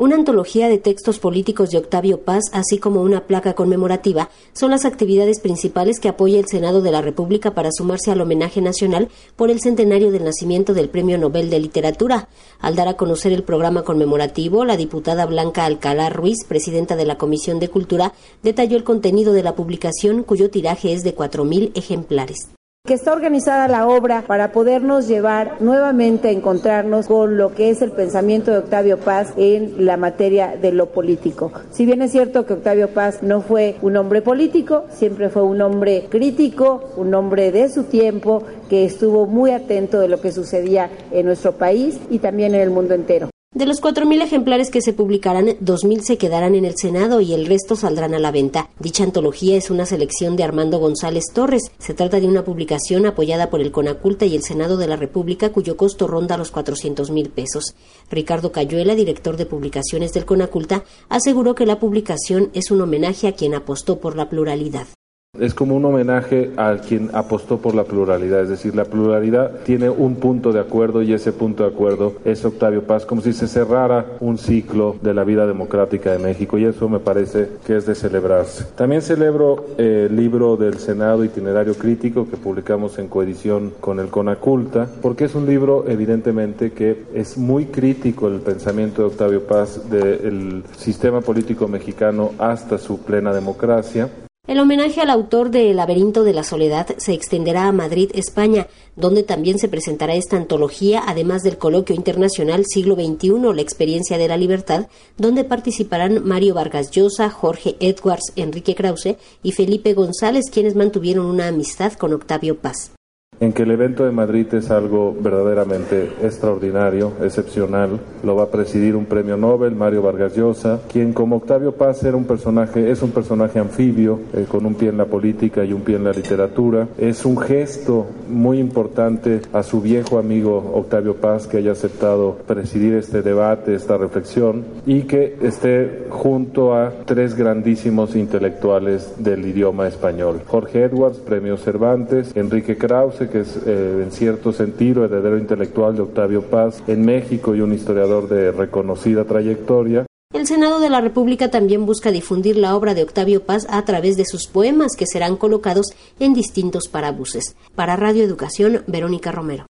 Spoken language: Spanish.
Una antología de textos políticos de Octavio Paz, así como una placa conmemorativa, son las actividades principales que apoya el Senado de la República para sumarse al homenaje nacional por el centenario del nacimiento del Premio Nobel de Literatura. Al dar a conocer el programa conmemorativo, la diputada Blanca Alcalá Ruiz, presidenta de la Comisión de Cultura, detalló el contenido de la publicación, cuyo tiraje es de 4.000 ejemplares que está organizada la obra para podernos llevar nuevamente a encontrarnos con lo que es el pensamiento de Octavio Paz en la materia de lo político. Si bien es cierto que Octavio Paz no fue un hombre político, siempre fue un hombre crítico, un hombre de su tiempo, que estuvo muy atento de lo que sucedía en nuestro país y también en el mundo entero. De los 4.000 ejemplares que se publicarán, 2.000 se quedarán en el Senado y el resto saldrán a la venta. Dicha antología es una selección de Armando González Torres. Se trata de una publicación apoyada por el Conaculta y el Senado de la República, cuyo costo ronda los 400.000 pesos. Ricardo Cayuela, director de publicaciones del Conaculta, aseguró que la publicación es un homenaje a quien apostó por la pluralidad. Es como un homenaje a quien apostó por la pluralidad, es decir, la pluralidad tiene un punto de acuerdo y ese punto de acuerdo es Octavio Paz, como si se cerrara un ciclo de la vida democrática de México y eso me parece que es de celebrarse. También celebro el libro del Senado Itinerario Crítico que publicamos en coedición con el Conaculta, porque es un libro evidentemente que es muy crítico el pensamiento de Octavio Paz del sistema político mexicano hasta su plena democracia el homenaje al autor de El laberinto de la soledad se extenderá a Madrid, España, donde también se presentará esta antología, además del coloquio internacional Siglo XXI, la experiencia de la libertad, donde participarán Mario Vargas Llosa, Jorge Edwards, Enrique Krause y Felipe González, quienes mantuvieron una amistad con Octavio Paz en que el evento de Madrid es algo verdaderamente extraordinario, excepcional. Lo va a presidir un premio Nobel, Mario Vargas Llosa, quien como Octavio Paz era un personaje, es un personaje anfibio, eh, con un pie en la política y un pie en la literatura. Es un gesto muy importante a su viejo amigo Octavio Paz que haya aceptado presidir este debate, esta reflexión y que esté junto a tres grandísimos intelectuales del idioma español. Jorge Edwards, Premio Cervantes, Enrique Krause, que es eh, en cierto sentido heredero intelectual de Octavio Paz en México y un historiador de reconocida trayectoria. El Senado de la República también busca difundir la obra de Octavio Paz a través de sus poemas que serán colocados en distintos parabuses. Para Radio Educación, Verónica Romero.